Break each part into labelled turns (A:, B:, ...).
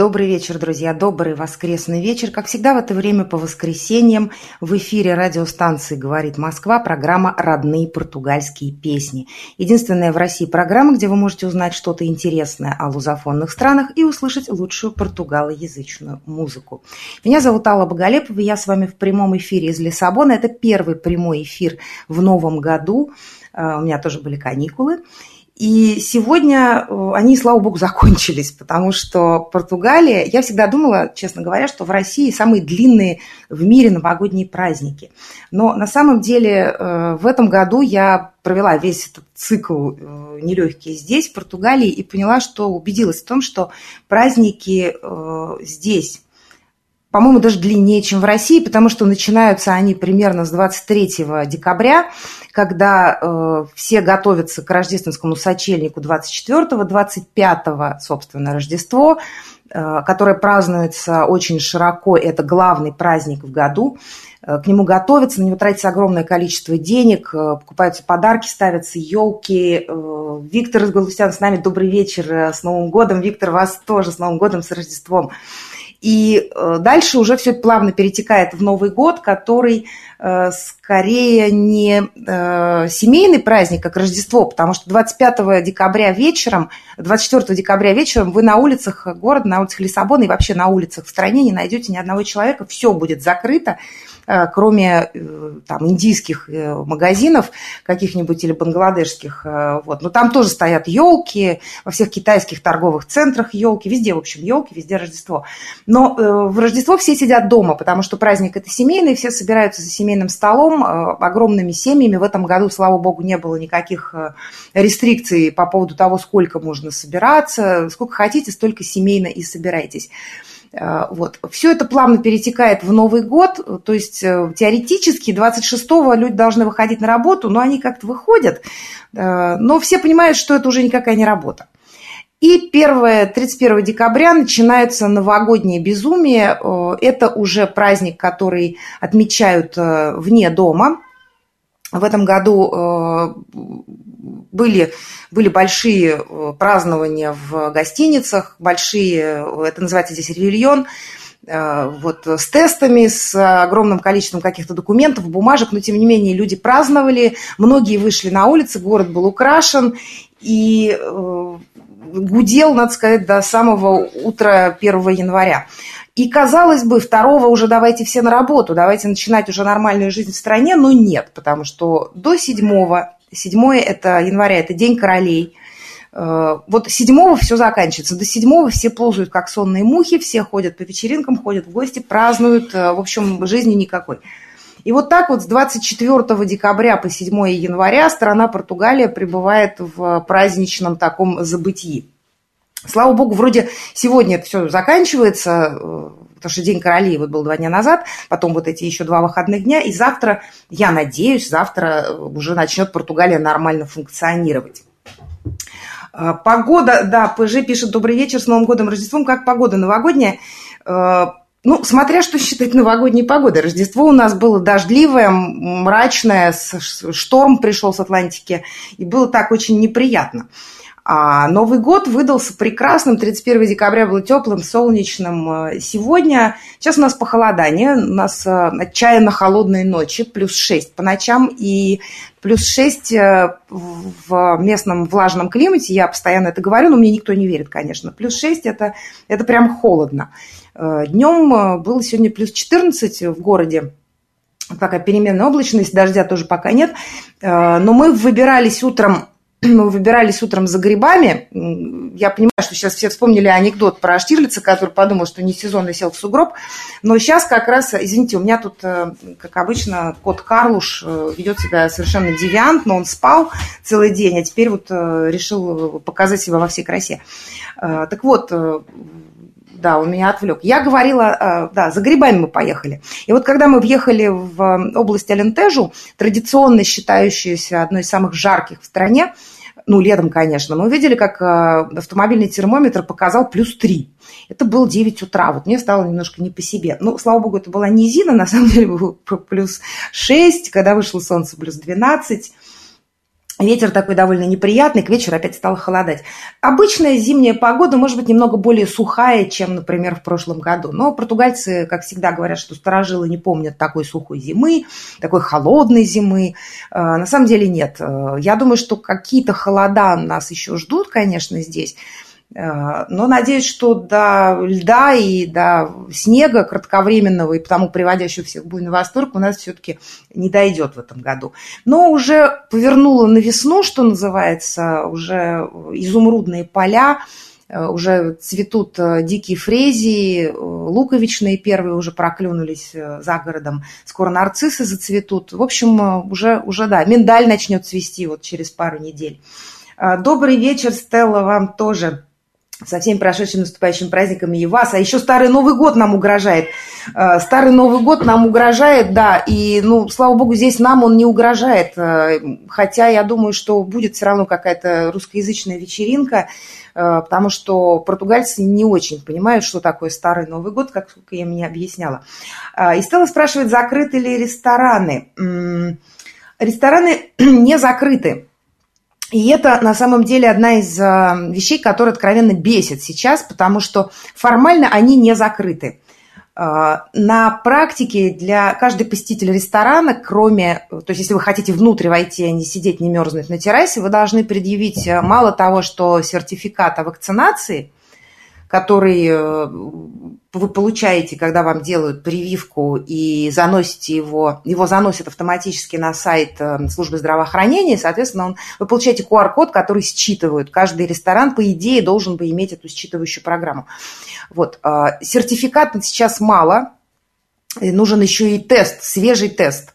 A: Добрый вечер, друзья, добрый воскресный вечер. Как всегда в это время по воскресеньям в эфире радиостанции «Говорит Москва» программа «Родные португальские песни». Единственная в России программа, где вы можете узнать что-то интересное о лузофонных странах и услышать лучшую португалоязычную музыку. Меня зовут Алла Боголепова, я с вами в прямом эфире из Лиссабона. Это первый прямой эфир в новом году. А, у меня тоже были каникулы. И сегодня э, они, слава богу, закончились, потому что Португалия, я всегда думала, честно говоря, что в России самые длинные в мире новогодние праздники. Но на самом деле э, в этом году я провела весь этот цикл э, нелегкий здесь, в Португалии, и поняла, что убедилась в том, что праздники здесь по-моему, даже длиннее, чем в России, потому что начинаются они примерно с 23 декабря, когда э, все готовятся к рождественскому сочельнику 24-го, 25-го, собственно, Рождество, э, которое празднуется очень широко, это главный праздник в году. Э, к нему готовятся, на него тратится огромное количество денег, э, покупаются подарки, ставятся елки. Э, Виктор из Галустян с нами, добрый вечер, с Новым годом. Виктор, вас тоже с Новым годом, с Рождеством. И э, дальше уже все плавно перетекает в Новый год, который э, скорее не э, семейный праздник, как Рождество, потому что 25 декабря вечером, 24 декабря вечером вы на улицах города, на улицах Лиссабона и вообще на улицах в стране не найдете ни одного человека, все будет закрыто, кроме э, там, индийских э, магазинов каких-нибудь или бангладешских. Вот. Но там тоже стоят елки, во всех китайских торговых центрах елки, везде, в общем, елки, везде Рождество. Но в Рождество все сидят дома, потому что праздник это семейный, все собираются за семейным столом, огромными семьями. В этом году, слава богу, не было никаких рестрикций по поводу того, сколько можно собираться, сколько хотите, столько семейно и собирайтесь. Э, вот. Все это плавно перетекает в Новый год, то есть э, теоретически 26-го люди должны выходить на работу, но они как-то выходят, э, но все понимают, что это уже никакая не работа. И 1, 31 декабря начинается новогоднее безумие. Это уже праздник, который отмечают вне дома. В этом году были, были большие э, празднования в гостиницах, большие, это называется здесь ревельон, э, вот с тестами, с огромным количеством каких-то документов, бумажек, но тем не менее люди праздновали, многие вышли на улицы, город был украшен, и э, гудел, надо сказать, до самого утра 1 января. И, казалось бы, второго уже давайте все на работу, давайте начинать уже нормальную жизнь в стране, но нет, потому что до 7 Седьмое это января, это День королей. Э, вот седьмого все заканчивается. До седьмого все ползают, как сонные мухи, все ходят по вечеринкам, ходят в гости, празднуют. Э, в общем, жизни никакой. И вот так вот с 24 декабря по 7 января страна Португалия пребывает в праздничном таком забытии. Слава богу, вроде сегодня это все заканчивается, э, потому что День королей вот был два дня назад, потом вот эти еще два выходных дня, и завтра, я надеюсь, завтра уже начнет Португалия нормально функционировать. А, погода, да, ПЖ пишет, добрый вечер, с Новым годом, Рождеством, как погода новогодняя? Ну, смотря что считать новогодней погодой. Рождество у нас было дождливое, мрачное, шторм пришел с Атлантики, и было так очень неприятно. А Новый год выдался прекрасным. 31 декабря был теплым, солнечным. Э, сегодня, сейчас у нас похолодание, у нас э, отчаянно холодные ночи, плюс 6 по ночам и плюс 6 э, в местном влажном климате. Я постоянно это говорю, но мне никто не верит, конечно. Плюс 6 это, это прям холодно. Днем было сегодня плюс 14 в городе пока переменная облачность, дождя тоже пока нет. Но мы выбирались утром мы выбирались утром за грибами. Я понимаю, что сейчас все вспомнили анекдот про Штирлица, который подумал, что не сезон и сел в сугроб. Но сейчас как раз, извините, у меня тут, э, как обычно, кот Карлуш э, ведет себя совершенно девиантно. Он спал целый день, а теперь вот э, решил показать себя во всей красе. Так вот, да, он меня отвлек. Я говорила, да, за грибами мы поехали. И вот когда мы въехали в область Алентежу, традиционно считающуюся одной из самых жарких в стране, ну, летом, конечно, мы увидели, как автомобильный термометр показал плюс 3. Это было 9 утра. Вот мне стало немножко не по себе. Ну, слава богу, это была низина, на самом деле плюс 6, когда вышло солнце плюс 12. Ветер такой довольно неприятный, к вечеру опять стало холодать. Обычная зимняя погода может быть немного более сухая, чем, например, в прошлом году. Но португальцы, как всегда, говорят, что старожилы не помнят такой сухой зимы, такой холодной зимы. Э, на самом деле нет. Э, я думаю, что какие-то холода нас еще ждут, конечно, здесь. Э, но надеюсь, что до льда и до снега кратковременного и потому приводящего всех в буйный восторг у нас все-таки не дойдет в этом году. Но уже повернула на весну, что называется, уже изумрудные поля, э, уже цветут э, дикие фрезии, луковичные первые уже проклюнулись за городом, скоро нарциссы зацветут. В общем, уже, уже да, миндаль начнет цвести вот через пару недель. Добрый вечер, Стелла, вам тоже со всеми прошедшими наступающими праздниками и вас. А еще Старый Новый год нам угрожает. Э, Старый Новый год нам угрожает, да, и, ну, слава богу, здесь нам он не угрожает. Э, хотя я думаю, что будет все равно какая-то русскоязычная вечеринка, э, потому что португальцы не очень понимают, что такое Старый Новый год, как я мне объясняла. И Стелла спрашивает, закрыты ли рестораны. Рестораны не закрыты. И это на самом деле одна из а, вещей, которая откровенно бесит сейчас, потому что формально они не закрыты. А, на практике для каждой посетителя ресторана, кроме, то есть если вы хотите внутрь войти, а не сидеть, не мерзнуть на террасе, вы должны предъявить а, мало того, что сертификат о вакцинации, который вы получаете, когда вам делают прививку и заносите его, его заносят автоматически на сайт э, службы здравоохранения, соответственно, он, вы получаете QR-код, который считывают. Каждый ресторан, по идее, должен бы иметь эту считывающую программу. Вот. Э, сертификат сейчас мало, нужен еще и тест, свежий тест.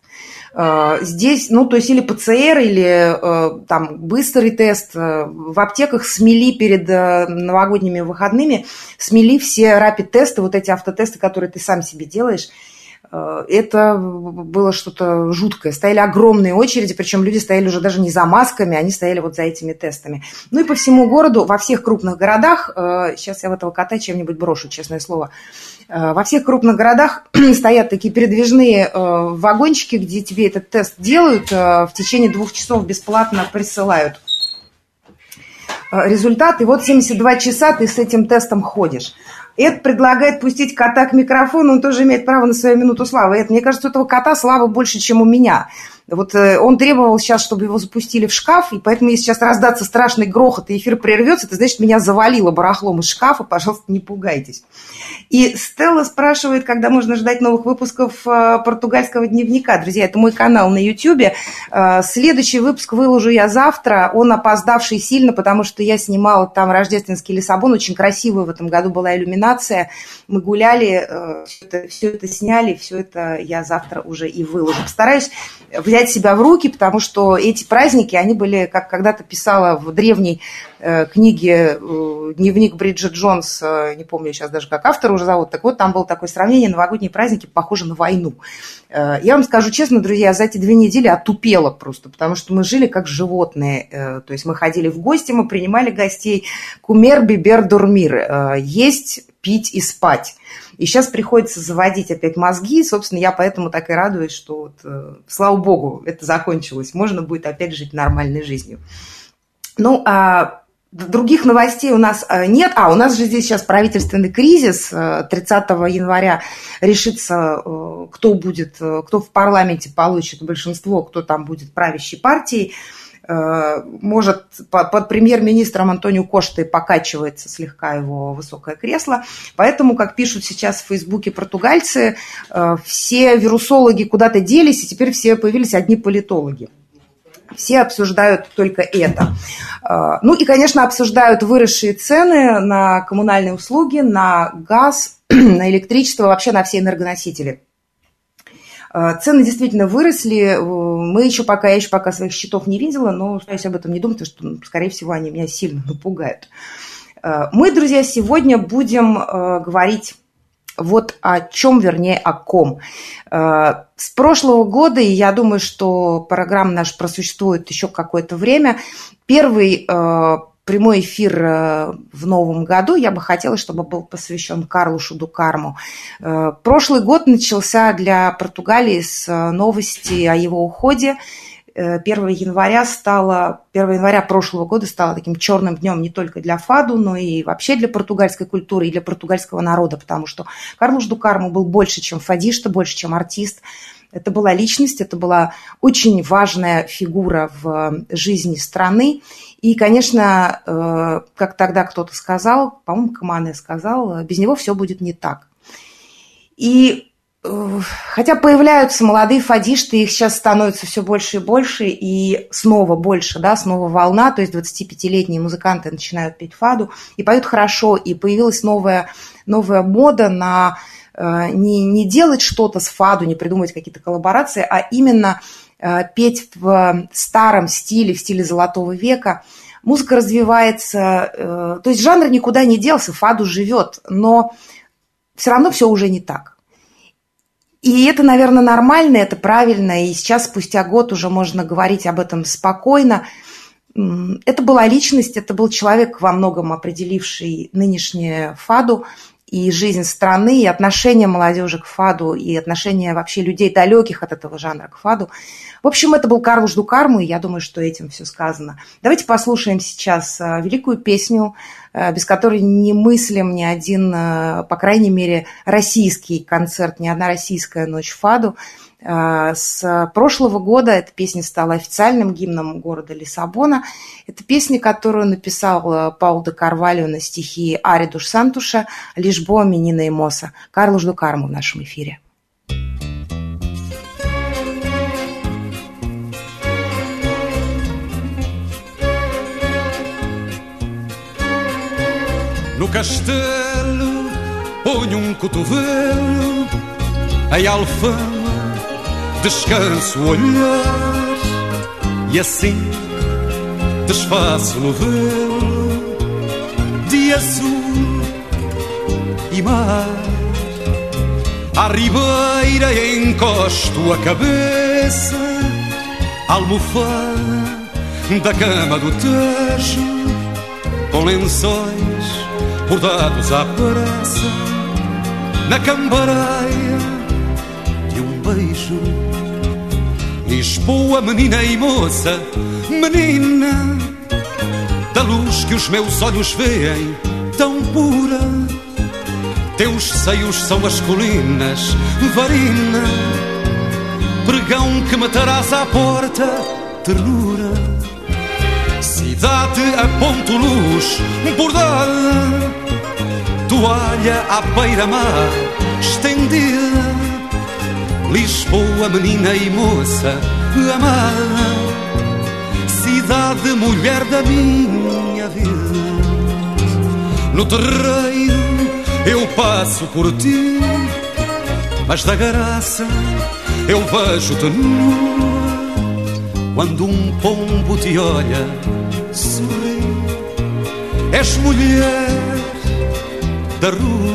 A: Э, здесь, ну, то есть или ПЦР, или там быстрый тест. В аптеках смели перед новогодними выходными, смели все рапид-тесты, вот эти автотесты, которые ты сам себе делаешь. Э, это было что-то жуткое. Стояли огромные очереди, причем люди стояли уже даже не за масками, они стояли вот за этими тестами. Ну и по всему городу, во всех крупных городах, э, сейчас я в этого кота чем-нибудь брошу, честное слово, э, во всех крупных городах стоят такие передвижные вагончики, где тебе этот тест делают, в течение двух часов бесплатно присылают результат, и вот 72 часа ты с этим тестом ходишь. Эд предлагает пустить кота к микрофону, он тоже имеет право на свою минуту славы. Эд, мне кажется, у этого кота славы больше, чем у меня. Вот э, он требовал сейчас, чтобы его запустили в шкаф, и поэтому, если сейчас раздаться страшный грохот, и эфир прервется, это значит, меня завалило барахлом из шкафа, пожалуйста, не пугайтесь. И Стелла спрашивает, когда можно ждать новых выпусков э, португальского дневника. Друзья, это мой канал на YouTube. Э, следующий выпуск выложу я завтра. Он опоздавший сильно, потому что я снимала там рождественский Лиссабон. Очень красивая в этом году была иллюминация. Мы гуляли, все это, все это сняли, все это я завтра уже и выложу. Постараюсь взять себя в руки, потому что эти праздники, они были, как когда-то писала в древней э, книге э, «Дневник Бриджит Джонс», э, не помню сейчас даже, как автор уже зовут, так вот, там было такое сравнение, новогодние праздники похожи на войну. Я вам скажу честно, друзья, за эти две недели отупела просто, потому что мы жили как животные, то есть мы ходили в гости, мы принимали гостей, кумер, бибер, дурмир, есть, пить и спать. И сейчас приходится заводить опять мозги, собственно, я поэтому так и радуюсь, что, вот, э, слава богу, это закончилось. Можно будет опять жить нормальной жизнью. Ну, а других новостей у нас э, нет. А, у нас же здесь сейчас правительственный кризис. 30 э, января решится, кто будет, кто в парламенте получит большинство, кто там будет правящей партией. Э, может, под премьер-министром Антонио Коштой покачивается слегка его высокое кресло. Поэтому, как пишут сейчас в Фейсбуке португальцы, э, все вирусологи куда-то делись, и теперь все появились одни политологи. Все обсуждают только это. Э, ну и, конечно, обсуждают выросшие цены на коммунальные услуги, на газ, на электричество, вообще на все энергоносители. А, цены действительно выросли. Мы еще пока, я еще пока своих счетов не видела, но стараюсь об этом не думать, потому что, ну, скорее всего, они меня сильно напугают. Э, мы, друзья, сегодня будем э, говорить вот о чем, вернее, о ком. Э, с прошлого года, и я думаю, что программа наша просуществует еще какое-то время, первый прямой эфир в новом году я бы хотела, чтобы был посвящен Карлу Шудукарму. Прошлый год начался для Португалии с новости о его уходе. 1 э, января стало, 1 января прошлого года стало таким черным днем не только для Фаду, но и вообще для португальской культуры и для португальского народа, потому что Карлуш Дукарму был больше, чем фадишта, больше, чем артист. Это была личность, это была очень важная фигура в жизни страны. И, конечно, э, как тогда кто-то сказал, по-моему, Камане сказал, без него все будет не так. И Хотя появляются молодые фадишты, их сейчас становится все больше и больше, и снова больше, да, снова волна, то есть 25-летние музыканты начинают петь фаду, и поют хорошо, и появилась новая, новая мода на э, не, не делать что-то с фаду, не придумывать какие-то коллаборации, а именно э, петь в старом стиле, в стиле золотого века. Музыка развивается, э, то есть жанр никуда не делся, фаду живет, но все равно все уже не так. И это, наверное, нормально, это правильно. И сейчас, спустя год, уже можно говорить об этом спокойно. Это была личность, это был человек, во многом определивший нынешнее ФАДу и жизнь страны, и отношение молодежи к ФАДу, и отношение вообще людей, далеких от этого жанра к ФАДу. В общем, это был Карлуш Дукарму, и я думаю, что этим все сказано. Давайте послушаем сейчас э, великую песню, э, без которой не мыслим ни один, э, по крайней мере, российский концерт, ни одна российская ночь ФАДу. С прошлого года эта песня стала официальным гимном города Лиссабона. Это песня, которую написал Паул де Карвалью на стихи Аридуш Сантуша «Лишбо Менина и Моса». Карлуш Дукарму в нашем эфире.
B: No castelo ponho um cotovelo Em alfama descanso o olhar E assim desfaço no velo De azul e mar À ribeira encosto a cabeça Almofada da cama do Tejo Com lençóis bordados à pressa na cambareia de um beijo. Lisboa, menina e moça, menina, da luz que os meus olhos veem, tão pura. Teus seios são as colinas, varina, pregão que matarás à porta, ternura. Cidade a ponto luz bordada Toalha à beira-mar estendida Lisboa, menina e moça amada Cidade, mulher da minha vida. No terreiro eu passo por ti Mas da graça eu vejo-te nua quando um pombo te olha, sorri. És mulher da rua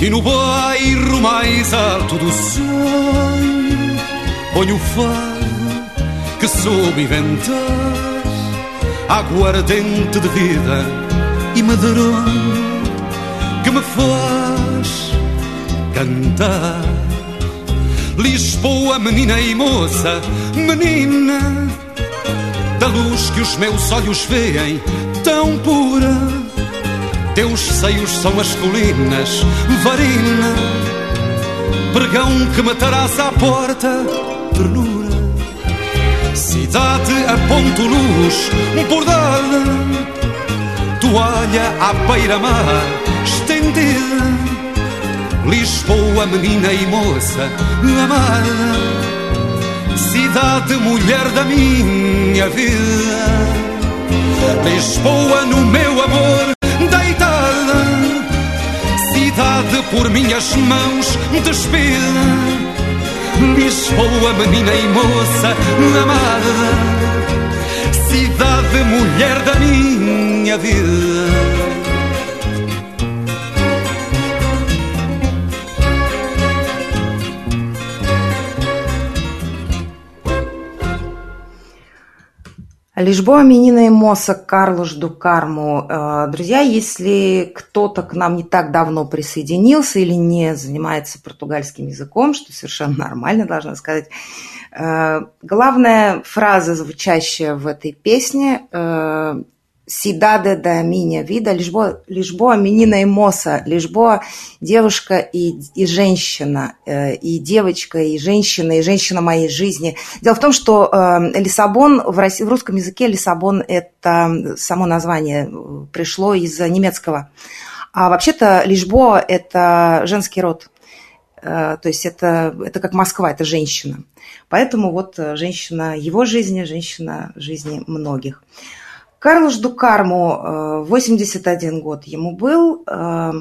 B: e no bairro mais alto do sonho ponho o fado que soube inventar aguardente de vida e medronho que me faz cantar. Lisboa, menina e moça, menina, da luz que os meus olhos veem, tão pura. Teus seios são as colinas, varina, pregão que matarás à porta, ternura. Cidade a ponto luz, bordada, toalha à beira-mar, estendida Lisboa, menina e moça amada, cidade, mulher da minha vida. Lisboa, no meu amor, por minhas mãos despida. Lisboa, menina e moça amada, cidade, mulher da minha vida.
A: Лишбоа Менина и Моса Карлош ду Карму. Э, друзья, если кто-то к нам не так давно присоединился или не занимается португальским языком, что совершенно нормально, должна сказать, э, главная фраза, звучащая в этой песне, э, Сидаде да миня вида, Лишбо, Лишбоа Минина и Моса, Лишбоа девушка и, и женщина, э, и девочка, и женщина, и женщина моей жизни. Дело в том, что э, Лиссабон, в, России, в русском языке Лиссабон – это само название пришло из немецкого. А вообще-то Лишбоа – это женский род. Э, то есть это, это как Москва, это женщина. Поэтому вот женщина его жизни, женщина жизни многих. Карлош Дукарму, 81 э, год ему был. Э,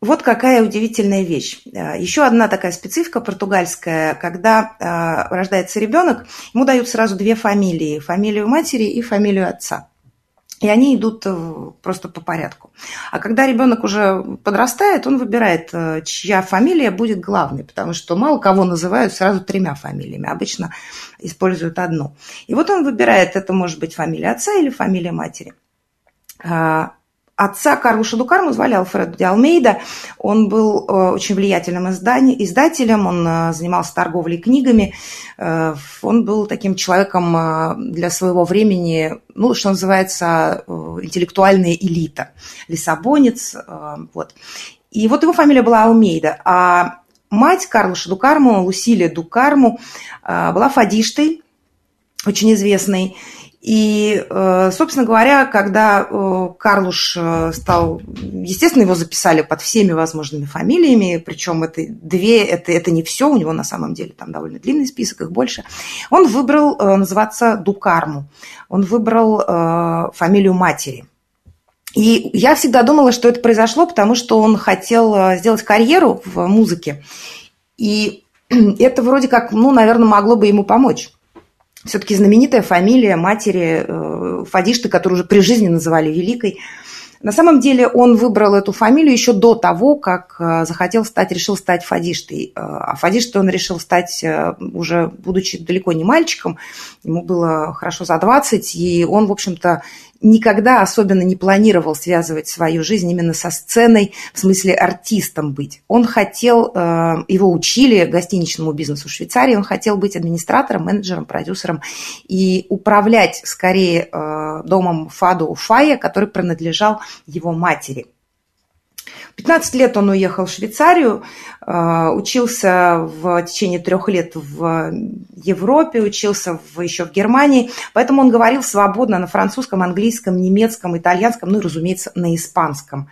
A: вот какая удивительная вещь. Э, еще одна такая специфика португальская, когда рождается ребенок, ему дают сразу две фамилии, фамилию матери и фамилию отца. И они идут э, просто по порядку. А когда ребенок уже подрастает, он выбирает, э, чья фамилия будет главной, потому что мало кого называют сразу тремя фамилиями. Обычно используют одну. И вот он выбирает, это может быть фамилия отца или фамилия матери. Отца Карлуша Дукарму звали Алфредо де Алмейда. Он был э, очень влиятельным издателем, он э, занимался торговлей книгами. Э, он был таким человеком для своего времени, ну, что называется, интеллектуальная элита. Лиссабонец. Вот. И вот его фамилия была Алмейда. А мать Карлуша Дукарму, Лусилия Дукарму, была фадиштой, очень известной. И, э, собственно говоря, когда э, Карлуш э, стал, естественно, его записали под всеми возможными фамилиями, причем это две, это, это не все, у него на самом деле там довольно длинный список, их больше. Он выбрал называться Дукарму, он выбрал фамилию матери. И я всегда думала, что это произошло, потому что он хотел сделать карьеру в музыке. И это вроде как, ну, наверное, могло бы ему помочь все-таки знаменитая фамилия матери э, Фадишты, которую уже при жизни называли Великой. На самом деле он выбрал эту фамилию еще до того, как э, захотел стать, решил стать Фадиштой. Э, а Фадиштой он решил стать уже, будучи далеко не мальчиком, ему было хорошо за 20, и он, в общем-то, никогда особенно не планировал связывать свою жизнь именно со сценой, в смысле артистом быть. Он хотел, э, его учили гостиничному бизнесу в Швейцарии, он хотел быть администратором, менеджером, продюсером и управлять скорее э, домом Фаду Уфая, который принадлежал его матери. 15 лет он уехал в Швейцарию, э, учился в течение трех лет в Европе, учился в, еще в Германии, поэтому он говорил свободно на французском, английском, немецком, итальянском, ну и, разумеется, на испанском.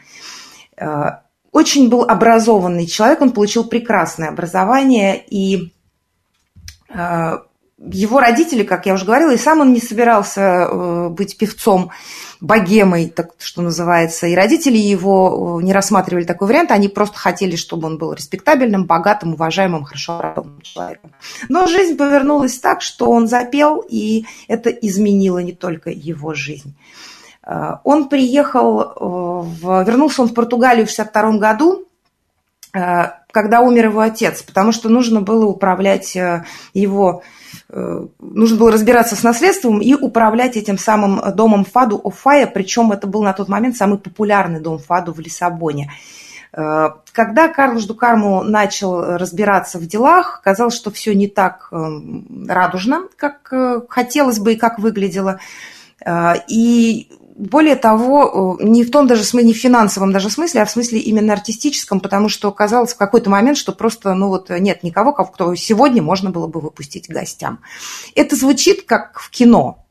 A: Э, очень был образованный человек, он получил прекрасное образование, и э, его родители, как я уже говорила, и сам он не собирался э, быть певцом, богемой, так что называется. И родители его э, не рассматривали такой вариант, они просто хотели, чтобы он был респектабельным, богатым, уважаемым, хорошо работающим человеком. Но жизнь повернулась так, что он запел, и это изменило не только его жизнь. Э, он приехал, в, вернулся он в Португалию в 1962 году, когда умер его отец, потому что нужно было управлять его Э, нужно было разбираться с наследством и управлять этим самым домом Фаду Офая, причем это был на тот момент самый популярный дом Фаду в Лиссабоне. Э, когда Карлош Дукарму начал разбираться в делах, казалось, что все не так э, радужно, как хотелось бы и как выглядело. И более того, э, не в том даже смысле, не в финансовом даже смысле, а в смысле именно артистическом, потому что казалось в какой-то момент, что просто, ну вот нет никого, кто сегодня можно было бы выпустить гостям. Это звучит как в кино,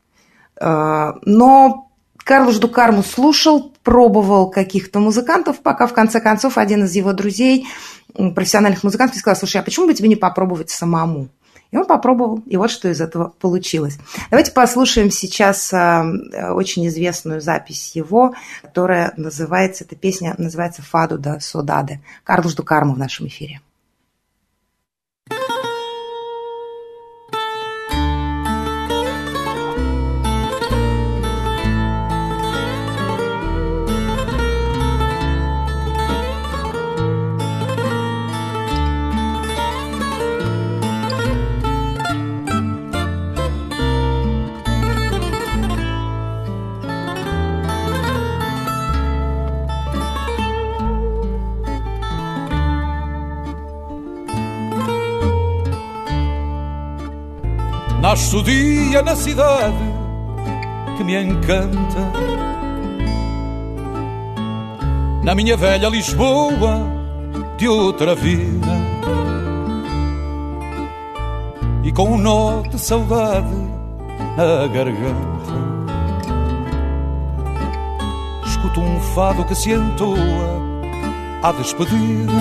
A: э, но Карлош Дукарму слушал, пробовал каких-то музыкантов, пока в конце концов один из его друзей, профессиональных музыкантов, сказал, слушай, а почему бы тебе не попробовать самому? И он попробовал, и вот что из этого получилось. Давайте послушаем сейчас а, очень известную запись его, которая называется, эта песня называется «Фаду да Содаде». Карлуш Дукарму в нашем эфире.
B: Nasce o dia na cidade que me encanta. Na minha velha Lisboa de outra vida. E com um nó de saudade na garganta. Escuto um fado que se entoa à despedida.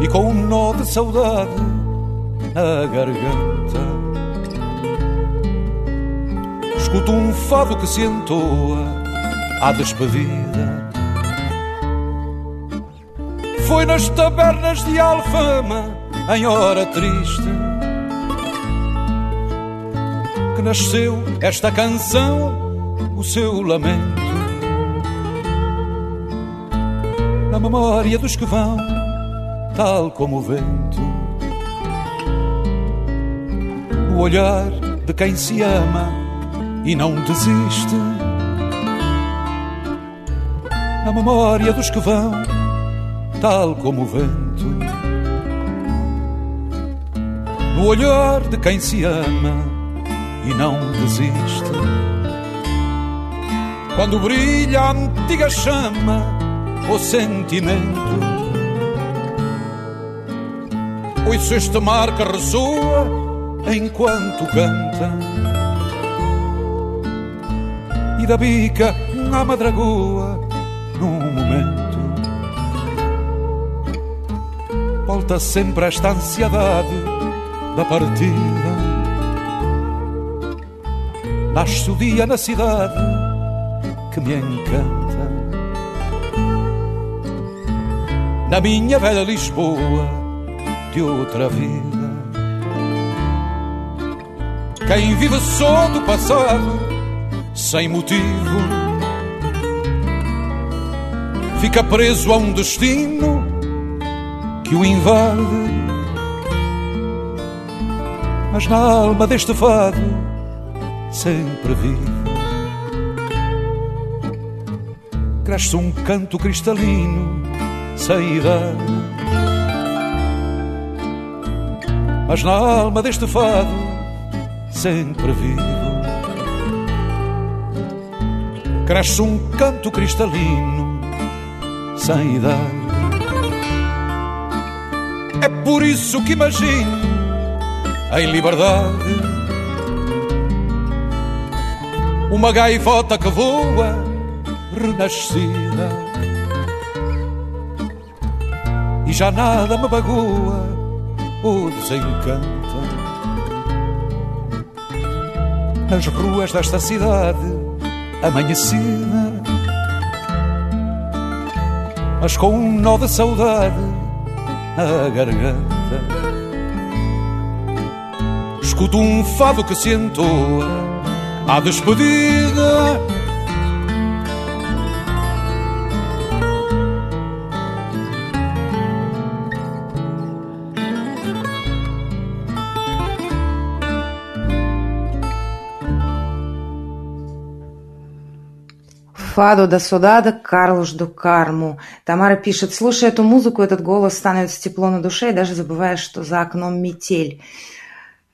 B: E com um nó de saudade a garganta. Escuto um fado que se entoa à despedida. Foi nas tabernas de Alfama, em hora triste, que nasceu esta canção, o seu lamento. Na memória dos que vão, tal como o vento o olhar de quem se ama e não desiste. Na memória dos que vão, tal como o vento. No olhar de quem se ama e não desiste. Quando brilha a antiga chama, o sentimento. Ouço este mar que ressoa enquanto canta. E da bica a madragoa num momento volta sempre esta ansiedade da partida. Nasce o dia na cidade que me encanta. Na minha velha Lisboa de outra vida quem vive só do passado, sem motivo, fica preso a um destino que o invade. Mas na alma deste fado, sempre vivo, cresce um canto cristalino, sem idade. Mas na alma deste fado, sempre vivo. Cresce um canto cristalino, sem idade. É por isso que imagino em liberdade uma gaivota que voa renascida e já nada me bagoa ou desencanta nas ruas desta cidade amanhecida, mas com um nó de saudade na garganta. Escuto um fado que se entoa à despedida
A: Фадо да Содада, Карлуш до Карму. Тамара пишет, слушая эту музыку, этот голос становится тепло на душе, и даже забываешь, что за окном метель.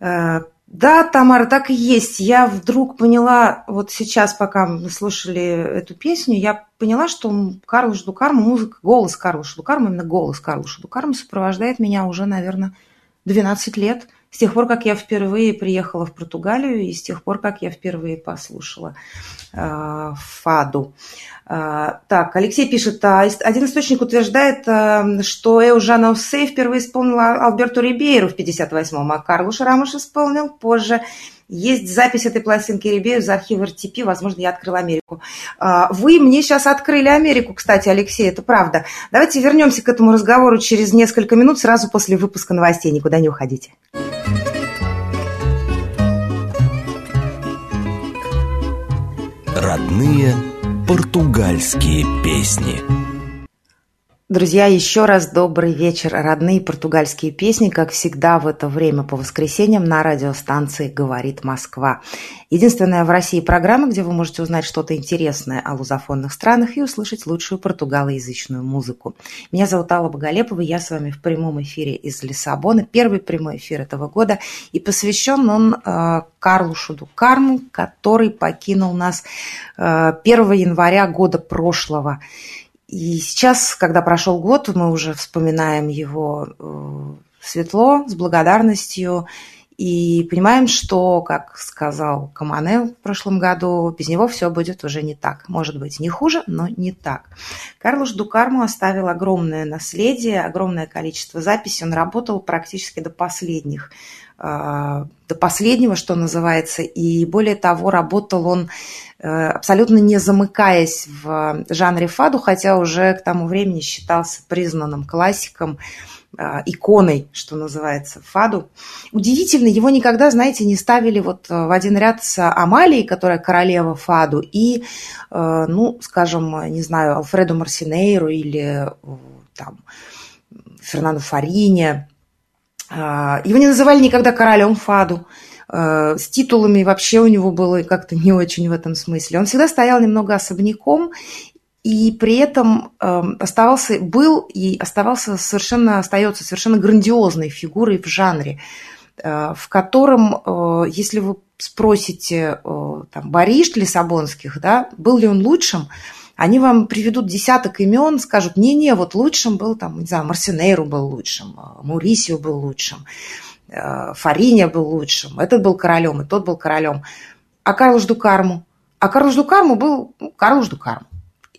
A: Э, да, Тамара, так и есть. Я вдруг поняла, вот сейчас, пока мы слушали эту песню, я поняла, что Карлуш Дукарму, музыка, голос Карлуша Дукарму, именно голос Карлуша Дукарму сопровождает меня уже, наверное, 12 лет. С тех пор, как я впервые приехала в Португалию и с тех пор, как я впервые послушала Э, фаду. Э, так, Алексей пишет, а один источник утверждает, э, что Эужана Сей впервые исполнила Альберту Рибейру в 58-м, а Карлуш Рамош исполнил позже. Есть запись этой пластинки Рибею из архива РТП, возможно, я открыла Америку. Вы мне сейчас открыли Америку, кстати, Алексей, это правда. Давайте вернемся к этому разговору через несколько минут, сразу после выпуска новостей. Никуда не уходите.
C: Родные португальские песни.
A: Друзья, еще раз добрый вечер. Родные португальские песни, как всегда в это время по воскресеньям на радиостанции «Говорит Москва». Единственная в России программа, где вы можете узнать что-то интересное о лузофонных странах и услышать лучшую португалоязычную музыку. Меня зовут Алла Боголепова, я с вами в прямом эфире из Лиссабона. Первый прямой эфир этого года, и посвящен он э, Карлушу Дукарму, который покинул нас э, 1 января года прошлого. И сейчас, когда прошел год, мы уже вспоминаем его э, светло, с благодарностью, и понимаем, что, как сказал Каманел в прошлом году, без него все будет уже не так. Может быть, не хуже, но не так. Карлуш Дукарму оставил огромное наследие, огромное количество записей. Он работал практически до последних до последнего, что называется, и более того, работал он э, абсолютно не замыкаясь в жанре фаду, хотя уже к тому времени считался признанным классиком, э, иконой, что называется, фаду. Удивительно, его никогда, знаете, не ставили вот в один ряд с Амалией, которая королева фаду, и, э, ну, скажем, не знаю, Алфреду Марсинейру или там Фернандо Фарине, а, его не называли никогда королем Фаду. А, с титулами вообще у него было как-то не очень в этом смысле. Он всегда стоял немного особняком, и при этом оставался, был и оставался совершенно, остается совершенно грандиозной фигурой в жанре, а, в котором, если вы спросите там, Бариш Лиссабонских, да, был ли он лучшим, они вам приведут десяток имен, скажут, не-не, вот лучшим был, там, не знаю, Марсинейру был лучшим, а, Мурисио был лучшим, а, Фариня был лучшим, этот был королем, и тот был королем. А Карлуш Дукарму? А Карлуш Дукарму был ну, Карлуш Дукарму.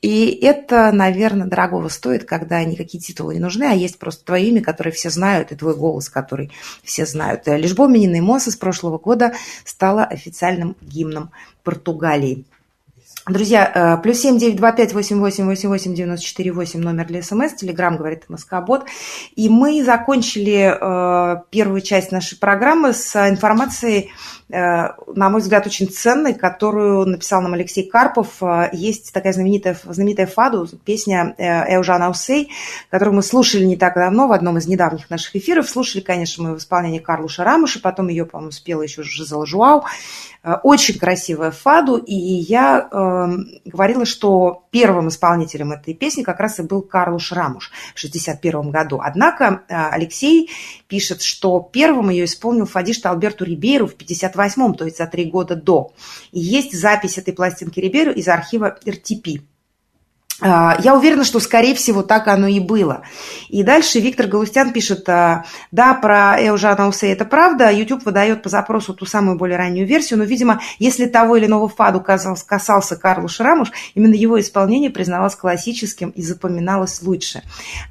A: И это, наверное, дорогого стоит, когда никакие титулы не нужны, а есть просто твое имя, которое все знают, и твой голос, который все знают. Лишбо Минина Моса с прошлого года стала официальным гимном Португалии. Друзья, э, плюс семь девять два пять восемь восемь восемь восемь девяносто четыре восемь номер для СМС, Телеграм говорит Москобот. И мы закончили э, первую часть нашей программы с информацией, э, на мой взгляд, очень ценной, которую написал нам Алексей Карпов. Есть такая знаменитая, знаменитая фаду, песня Эужан Аусей, которую мы слушали не так давно в одном из недавних наших эфиров. Слушали, конечно, мы в исполнении Карлуша Рамуша, потом ее, по-моему, спела еще Жизела Жуау. Э, очень красивая фаду, и я э, говорила, что первым исполнителем этой песни как раз и был Карлуш Рамуш в 1961 году. Однако э, Алексей пишет, что первым ее исполнил фадишта Альберту Рибейру в 1958, то есть за три года до. И есть запись этой пластинки Рибейру из архива RTP. А, я уверена, что, скорее всего, так оно и было. И дальше Виктор Галустян пишет, а, да, про Эужана Усе это правда, YouTube выдает по запросу ту самую более раннюю версию, но, видимо, если того или иного фаду касался, касался Карлу Шрамуш, именно его исполнение признавалось классическим и запоминалось лучше.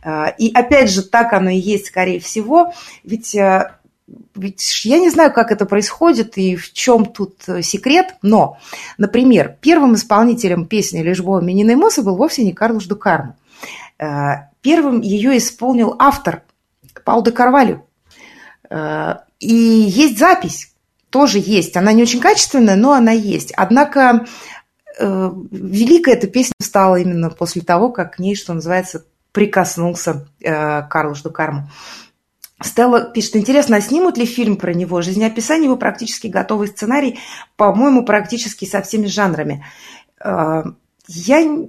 A: А, и опять же, так оно и есть, скорее всего, ведь ведь я не знаю, как это происходит и в чем тут э, секрет, но, например, первым исполнителем песни «Лишбо Мининой Моса» был вовсе не Карлош Дукарно. Э, первым ее исполнил автор Паул де Карвалю. Э, и есть запись, тоже есть. Она не очень качественная, но она есть. Однако великая эта песня стала именно после того, как к ней, что называется, прикоснулся Карлош Дукармо. Стелла пишет, интересно, а снимут ли фильм про него? Жизнеописание его практически готовый сценарий, по-моему, практически со всеми жанрами. А, я,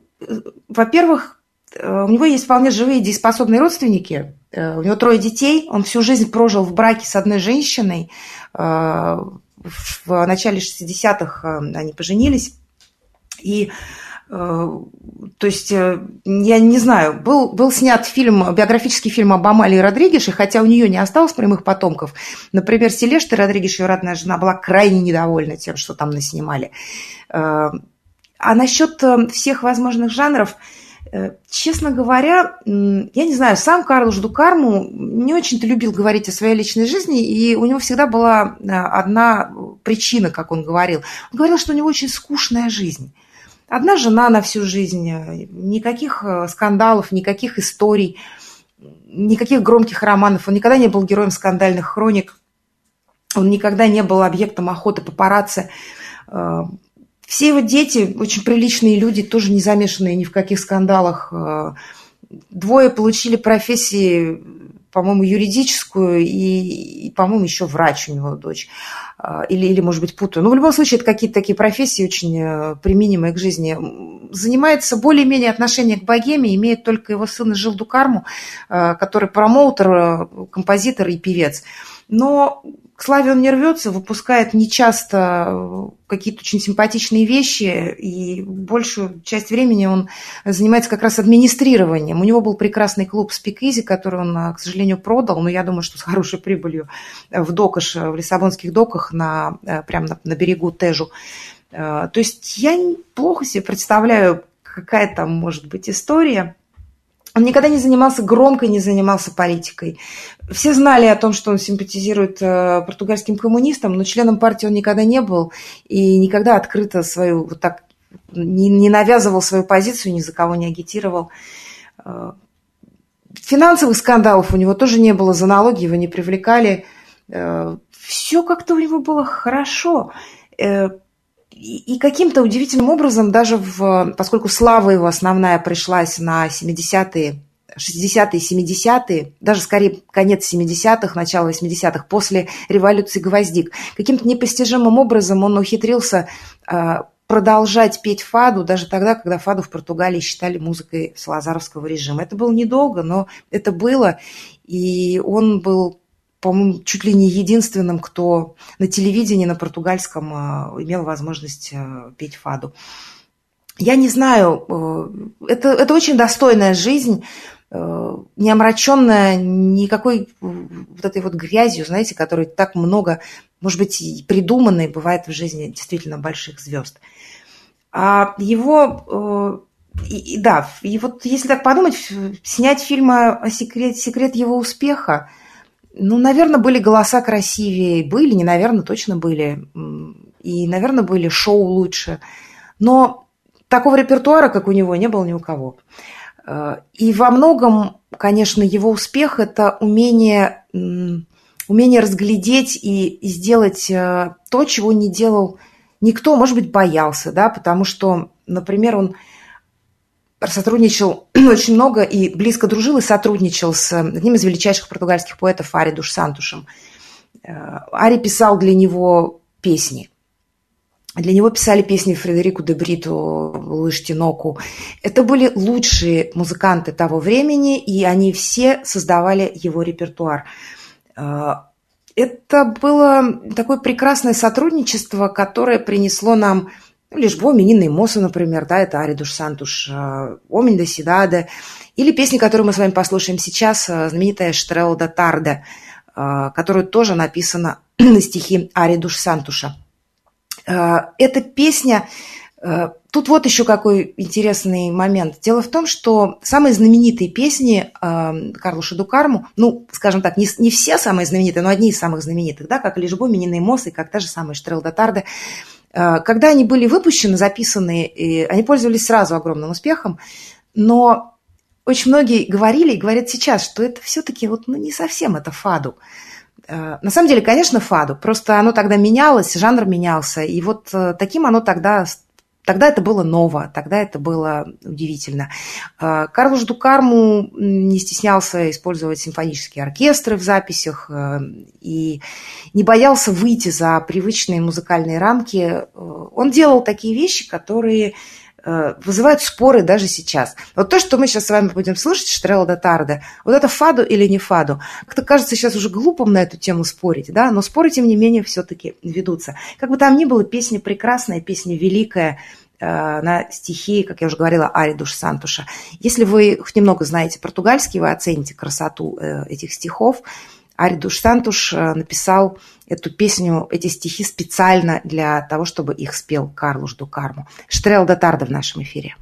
A: во-первых, у него есть вполне живые дееспособные родственники. У него трое детей. Он всю жизнь прожил в браке с одной женщиной. А, в начале 60-х они поженились. И Э, то есть, э, я не знаю, был, был снят фильм, биографический фильм об Амалии Родригеше, хотя у нее не осталось прямых потомков. Например, Селешта Родригеш, ее родная жена, была крайне недовольна тем, что там наснимали. Э, а насчет всех возможных жанров, честно говоря, я не знаю, сам Карлуш Дукарму не очень-то любил говорить о своей личной жизни, и у него всегда была одна причина, как он говорил. Он говорил, что у него очень скучная жизнь. Одна жена на всю жизнь, никаких э, скандалов, никаких историй, никаких громких романов. Он никогда не был героем скандальных хроник, он никогда не был объектом охоты папарацци. Э, все его дети, очень приличные люди, тоже не замешанные ни в каких скандалах, э, Двое получили профессии по-моему, юридическую и, и по-моему, еще врач у него дочь. А, или, или, может быть, путаю. Но в любом случае, это какие-то такие профессии очень э, применимые к жизни. Занимается более-менее отношение к богеме, имеет только его сына Жилду Карму, э, который промоутер, э, композитор и певец. Но к славе он не рвется, выпускает нечасто э, какие-то очень симпатичные вещи, и большую часть времени он занимается как раз администрированием. У него был прекрасный клуб Speak Easy, который он, э, к сожалению, продал, но я думаю, что с хорошей прибылью в докаш, в лиссабонских доках, на, э, прямо на, на берегу Тежу. То есть я плохо себе представляю, какая там может быть история. Он никогда не занимался громко, не занимался политикой. Все знали о том, что он симпатизирует э, португальским коммунистам, но членом партии он никогда не был и никогда открыто свою, вот так, не, не навязывал свою позицию, ни за кого не агитировал. Э, финансовых скандалов у него тоже не было, за налоги его не привлекали. Э, Все как-то у него было хорошо. И каким-то удивительным образом, даже в, поскольку слава его основная пришлась на 70-е, 60-е, 70-е, даже скорее конец 70-х, начало 80-х, после революции «Гвоздик», каким-то непостижимым образом он ухитрился а, продолжать петь фаду даже тогда, когда фаду в Португалии считали музыкой салазаровского режима. Это было недолго, но это было, и он был по-моему, чуть ли не единственным, кто на телевидении на португальском э, имел возможность э, петь фаду. Я не знаю, э, это, это очень достойная жизнь, не омраченная никакой вот этой вот грязью, знаете, которой так много, может быть, придуманной бывает в жизни действительно больших звезд. А его и, да, и вот если так подумать, снять фильм о секрет, секрет его успеха – ну, наверное, были голоса красивее. Были, не наверное, точно были. И, наверное, были шоу лучше. Но такого репертуара, как у него, не было ни у кого. Э, и во многом, конечно, его успех – это умение, умение разглядеть и сделать э, то, чего не делал никто, может быть, боялся, да, потому что, например, он сотрудничал очень много и близко дружил и сотрудничал с одним из величайших португальских поэтов Ари Душ Сантушем. Э, Ари писал для него песни. Для него писали песни Фредерику де Бриту, Луиш Тиноку. Это были лучшие музыканты того времени, и они все создавали его репертуар. Э, это было такое прекрасное сотрудничество, которое принесло нам Лишбо, Минина и Моса, например, да, это Аридуш Сантуш, э, Омень да Сидаде, или песни, которую мы с вами послушаем сейчас, э, знаменитая Штрел да Тарде, э, которую тоже написана на стихи Аридуш Сантуша. Эта песня Тут вот еще какой интересный момент. Дело в том, что самые знаменитые песни Карлуша Дукарму, ну, скажем так, не, не все самые знаменитые, но одни из самых знаменитых, да, как Лишбо, Минина и Мос, и как та же самая Штрел Датарде, Э, когда они были выпущены, записаны, они пользовались сразу огромным успехом, но очень многие говорили и говорят сейчас, что это все-таки вот, ну, не совсем это фаду. Э, на самом деле, конечно, фаду, просто оно тогда менялось, жанр менялся, и вот э, таким оно тогда Тогда это было ново, тогда это было удивительно. А, Карлуш Дукарму не стеснялся использовать симфонические оркестры в записях э, и не боялся выйти за привычные музыкальные рамки. Э, он делал такие вещи, которые вызывают споры даже сейчас. Вот то, что мы сейчас с вами будем слушать, Штрелла Датарда, вот это фаду или не фаду, как-то кажется сейчас уже глупым на эту тему спорить, да, но споры, тем не менее, все-таки ведутся. Как бы там ни было, песня прекрасная, песня великая, э, на стихи, как я уже говорила, Аридуш Сантуша. Если вы хоть немного знаете португальский, вы оцените красоту э, этих стихов. Аридуш Сантуш написал эту песню, эти стихи специально для того, чтобы их спел Карлуш Дукарму. Штрел Датарда в нашем эфире.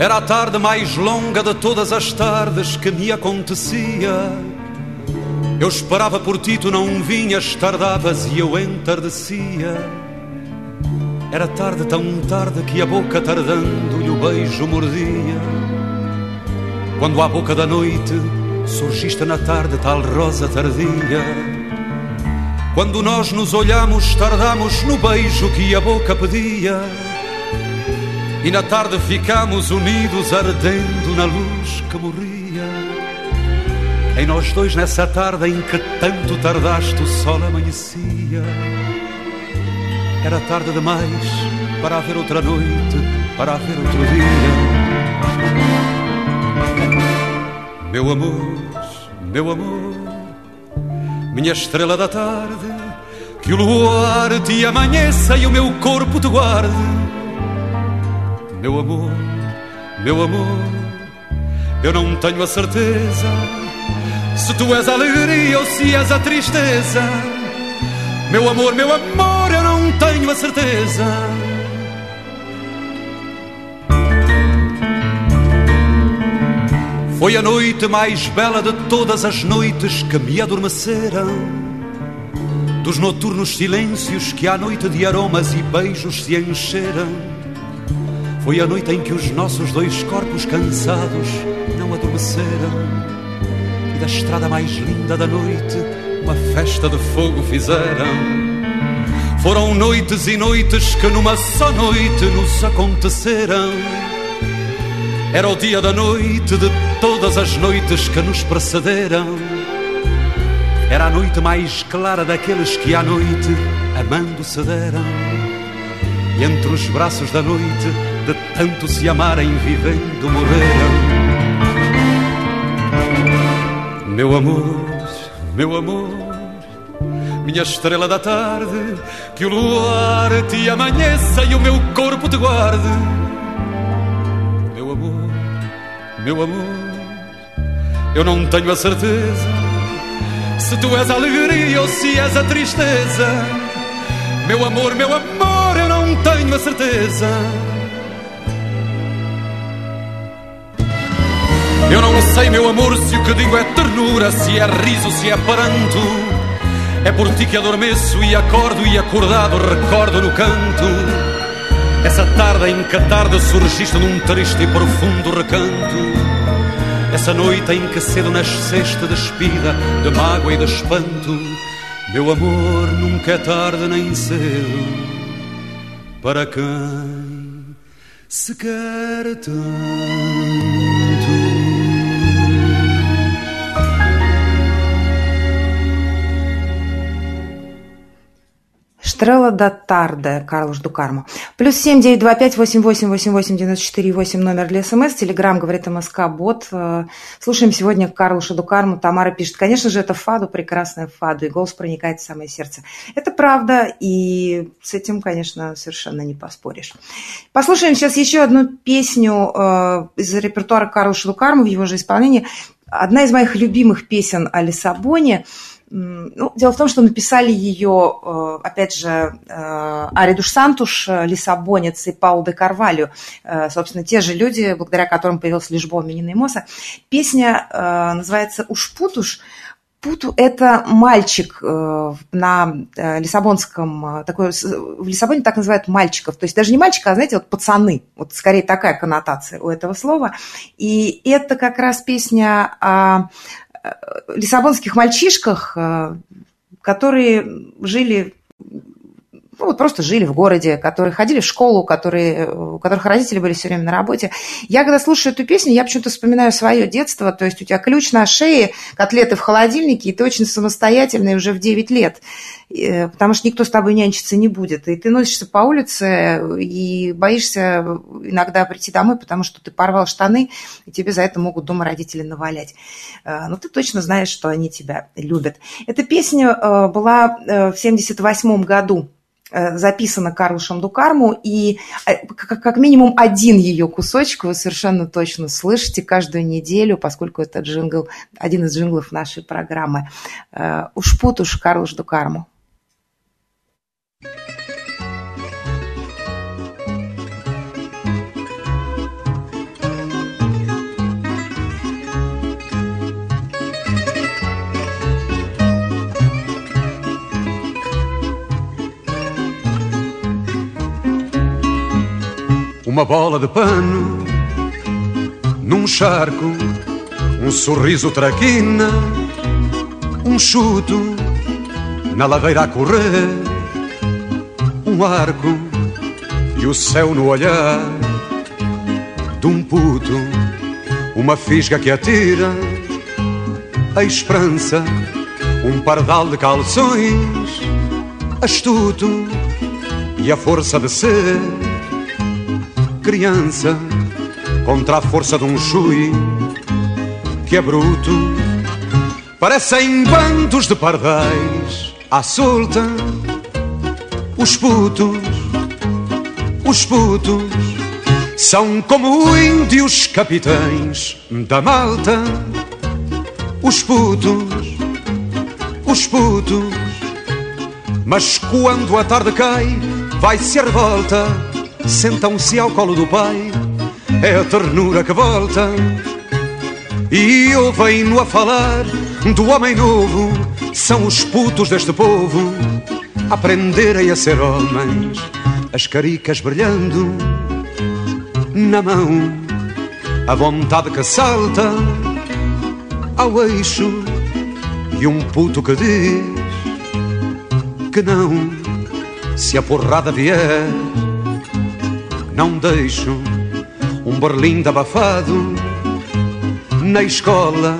B: Era a tarde mais longa de todas as tardes que me acontecia. Eu esperava por ti, tu não vinhas, tardavas e eu entardecia. Era tarde, tão tarde que a boca tardando e o beijo mordia. Quando à boca da noite surgiste na tarde, tal rosa tardia. Quando nós nos olhamos, tardamos no beijo que a boca pedia. E na tarde ficamos unidos, ardendo na luz que morria. Em nós dois, nessa tarde em que tanto tardaste, o sol amanhecia. Era tarde demais para haver outra noite, para haver outro dia. Meu amor, meu amor, minha estrela da tarde, que o luar te amanheça e o meu corpo te guarde. Meu amor, meu amor, eu não tenho a certeza se tu és a alegria ou se és a tristeza. Meu amor, meu amor, eu não tenho a certeza. Foi a noite mais bela de todas as noites que me adormeceram. Dos noturnos silêncios que à noite de aromas e beijos se encheram. Foi a noite em que os nossos dois corpos cansados não adormeceram. E da estrada mais linda da noite, uma festa de fogo fizeram. Foram noites e noites que numa só noite nos aconteceram. Era o dia da noite de todas as noites que nos precederam. Era a noite mais clara daqueles que à noite amando se deram. E entre os braços da noite, de tanto se amarem, vivendo morreram. Meu amor, meu amor, minha estrela da tarde, que o luar te amanheça e o meu corpo te guarde meu amor, eu não tenho a certeza se tu és a alegria ou se és a tristeza. Meu amor, meu amor, eu não tenho a certeza. Eu não sei, meu amor, se o que digo é ternura, se é riso, se é pranto. É por ti que adormeço e acordo e acordado recordo no canto. Essa tarde em que a tarde surgiste num triste e profundo recanto. Essa noite em que cedo nasceste despida de mágoa e de espanto. Meu amor, nunca é tarde nem cedo para quem se quer tanto.
A: Стрелла да Тарде, Карлош Дукармо. Плюс семь девять два пять восемь восемь восемь восемь девяносто четыре восемь номер для СМС. Телеграмм говорит МСК Бот. Э, слушаем сегодня Карлоша Дукарму. Тамара пишет. Конечно же, это фаду, прекрасная фаду, и голос проникает в самое сердце. Это правда, и с этим, конечно, совершенно не поспоришь. Послушаем сейчас еще одну песню э, из репертуара Карлоша Дукарму в его же исполнении. Одна из моих любимых песен о Лиссабоне – ну, дело в том, что написали ее, э, опять же, э, Аридуш Сантуш, э, Лиссабонец и Паул де Карвалью, собственно, те же люди, благодаря которым появился Лишбо Минина и Моса. Песня называется «Ушпутуш», Путу – это мальчик на Лиссабонском, такой, в Лиссабоне так называют мальчиков, то есть даже не мальчика, а, знаете, вот пацаны, вот скорее такая коннотация у этого слова. И это как раз песня о лиссабонских мальчишках, э, которые жили ну, вот просто жили в городе, которые ходили в школу, которые, у которых родители были все время на работе. Я, когда слушаю эту песню, я почему-то вспоминаю свое детство, то есть у тебя ключ на шее, котлеты в холодильнике, и ты очень самостоятельный уже в 9 лет, э, потому что никто с тобой нянчиться не будет. И ты носишься по улице и боишься иногда прийти домой, потому что ты порвал штаны, и тебе за это могут дома родители навалять. Э, но ты точно знаешь, что они тебя любят. Эта песня э, была в 78 году Э, записана Карлушем Дукарму, и э, как минимум один ее кусочек вы совершенно точно слышите каждую неделю, поскольку это джингл, один из джинглов нашей программы. Э, уж путуш
B: uma bola de pano num charco, um sorriso traquina, um chuto na ladeira a correr, um arco e o céu no olhar de um puto, uma fisga que atira a esperança, um pardal de calções astuto e a força de ser criança contra a força de um chui que é bruto. Parecem bandos de pardais à solta, os putos, os putos são como índios capitães da malta, os putos, os putos. Mas quando a tarde cai, vai-se a revolta, sentam-se ao colo do pai, é a ternura que volta. E ouvem-no a falar do homem novo, são os putos deste povo, aprenderem a ser homens, as caricas brilhando na mão, a vontade que salta ao eixo, e um puto que diz que não, se a porrada vier, não deixo um berlim abafado na escola,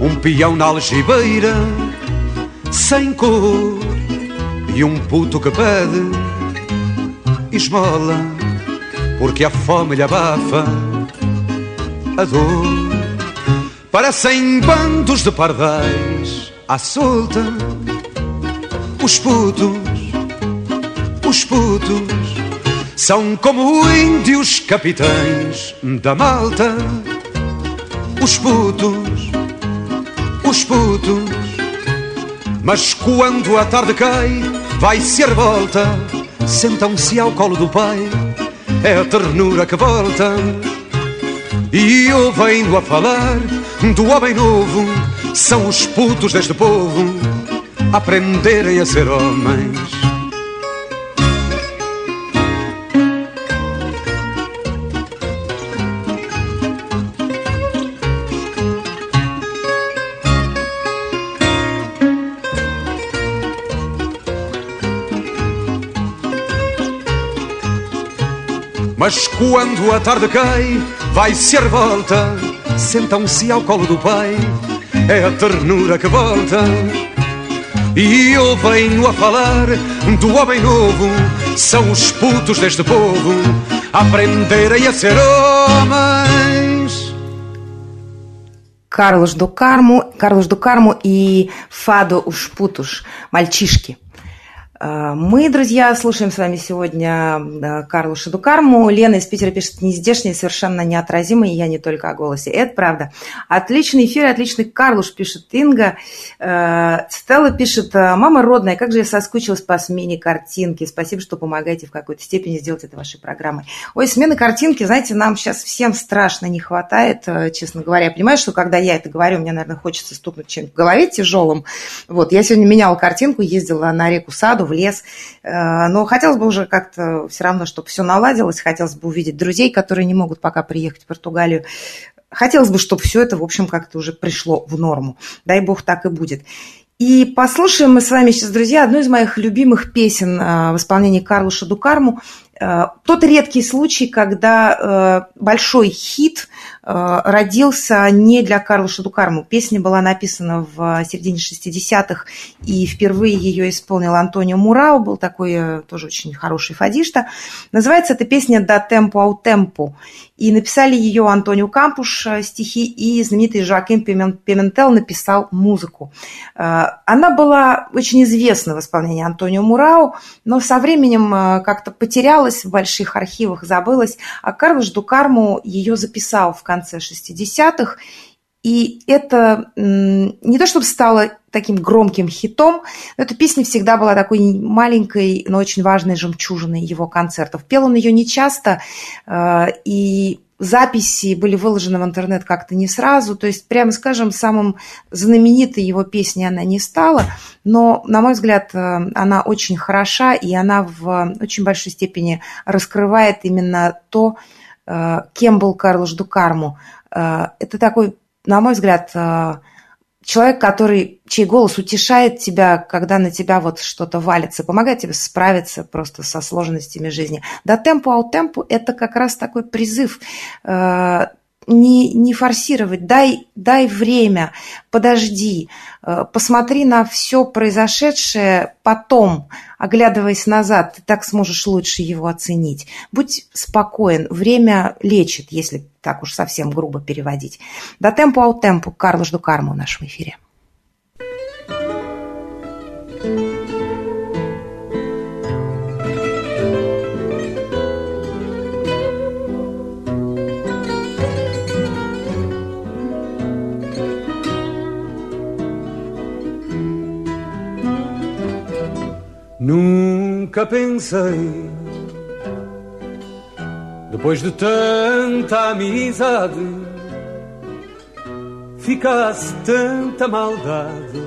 B: um peão na algibeira, sem cor, e um puto que pede esmola, porque a fome lhe abafa a dor. Parecem bandos de pardais à solta os putos, os putos, são como índios capitães da malta. Os putos, os putos, mas quando a tarde cai, vai-se a revolta, sentam-se ao colo do pai, é a ternura que volta. E ouvem-no a falar do homem novo, são os putos deste povo aprenderem a ser homens. Mas quando a tarde cai, vai ser volta. sentam-se ao colo do pai, é a ternura que volta. E eu venho a falar do homem novo, são os putos deste povo, a aprenderem a ser homens.
A: Carlos do Carmo, Carlos do Carmo e Fado os putos, Malchisque. А, мы, друзья, слушаем с вами сегодня Карлу Шадукарму. Лена из Питера пишет, не здешний, совершенно неотразимый, я не только о голосе. Это правда. Отличный эфир, отличный Карлуш, пишет Инга. А, Стелла пишет, мама родная, как же я соскучилась по смене картинки. Спасибо, что помогаете в какой-то степени сделать это вашей программой. Ой, смены картинки, знаете, нам сейчас всем страшно не хватает, честно говоря. Я понимаю, что когда я это говорю, мне, наверное, хочется стукнуть чем-то в голове тяжелым. Вот, я сегодня меняла картинку, ездила на реку Саду, лес. Э, но хотелось бы уже как-то все равно, чтобы все наладилось, хотелось бы увидеть друзей, которые не могут пока приехать в Португалию. Хотелось бы, чтобы все это, в общем, как-то уже пришло в норму. Дай бог так и будет. И послушаем мы с вами сейчас, друзья, одну из моих любимых песен э, в исполнении Карлуша Дукарму. Э, тот редкий случай, когда большой хит родился не для Карлуша Дукарму. Песня была написана в середине 60-х, и впервые ее исполнил Антонио Мурау, был такой тоже очень хороший фадишта. Называется эта песня «Да темпо ау темпо». И написали ее Антонио Кампуш стихи, и знаменитый Жоаким Пиментел написал музыку. Она была очень известна в исполнении Антонио Мурау, но со временем как-то потерялась в больших архивах, забылась, а Карлош Дукарму ее записал в конце 60-х, и это не то чтобы стало таким громким хитом, но эта песня всегда была такой маленькой, но очень важной жемчужиной его концертов. Пел он ее нечасто, и записи были выложены в интернет как-то не сразу, то есть, прямо скажем, самым знаменитой его песней она не стала, но, на мой взгляд, она очень хороша, и она в очень большой степени раскрывает именно то, кем был Карлош Дукарму. Это такой, на мой взгляд, человек, который, чей голос утешает тебя, когда на тебя вот что-то валится, помогает тебе справиться просто со сложностями жизни. Да темпу ау темпу – это как раз такой призыв э, не, не форсировать, дай, дай время, подожди, э, посмотри на все произошедшее потом, оглядываясь назад, ты так сможешь лучше его оценить. Будь спокоен, время лечит, если так уж совсем грубо переводить. До темпу ау темпу, Карлош Дукарма в нашем эфире.
B: Nunca pensei, depois de tanta amizade, ficasse tanta maldade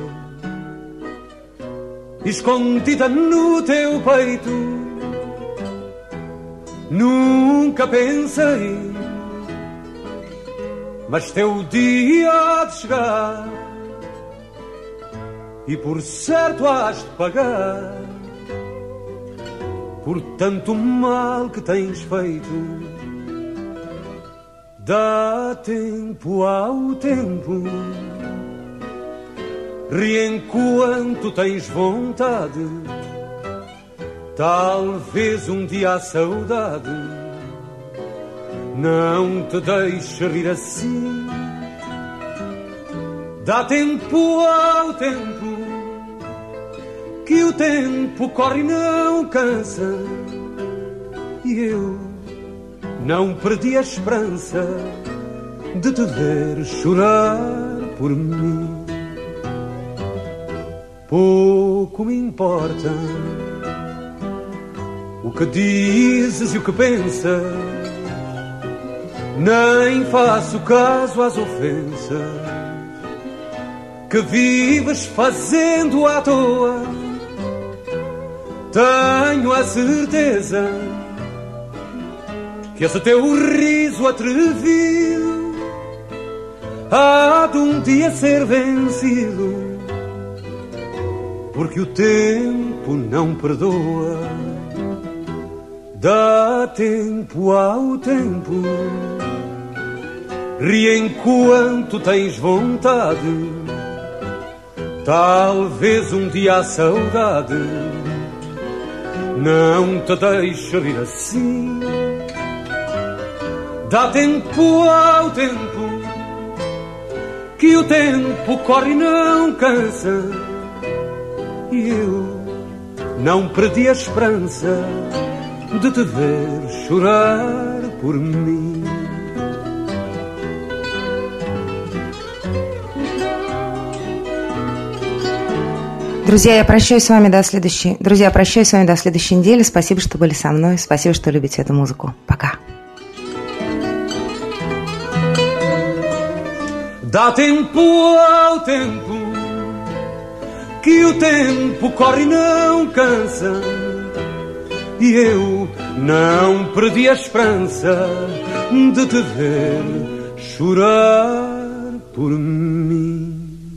B: escondida no teu peito. Nunca pensei, mas teu dia há de chegar e por certo has de pagar por tanto mal que tens feito. Dá tempo ao tempo, reenquanto tens vontade. Talvez um dia a saudade não te deixe rir assim. Dá tempo ao tempo que o tempo corre e não cansa. E eu não perdi a esperança de te ver chorar por mim. Pouco me importa o que dizes e o que pensas, nem faço caso às ofensas que vives fazendo à toa tenho a certeza que esse teu riso atrevido há de um dia ser vencido, porque o tempo não perdoa. Dá tempo ao tempo, ri enquanto tens vontade. Talvez um dia a saudade não te deixe vir assim. Dá tempo ao tempo, que o tempo corre e não cansa. E eu não perdi a esperança de te ver chorar por mim.
A: Друзья, я прощаюсь с вами до следующей... Друзья, прощаюсь с вами до следующей недели. Спасибо, что были со мной. Спасибо, что любите эту музыку. Пока.
B: Dá tempo ao tempo que o tempo corre e não cansa e eu não perdi a esperança de te ver chorar por mim.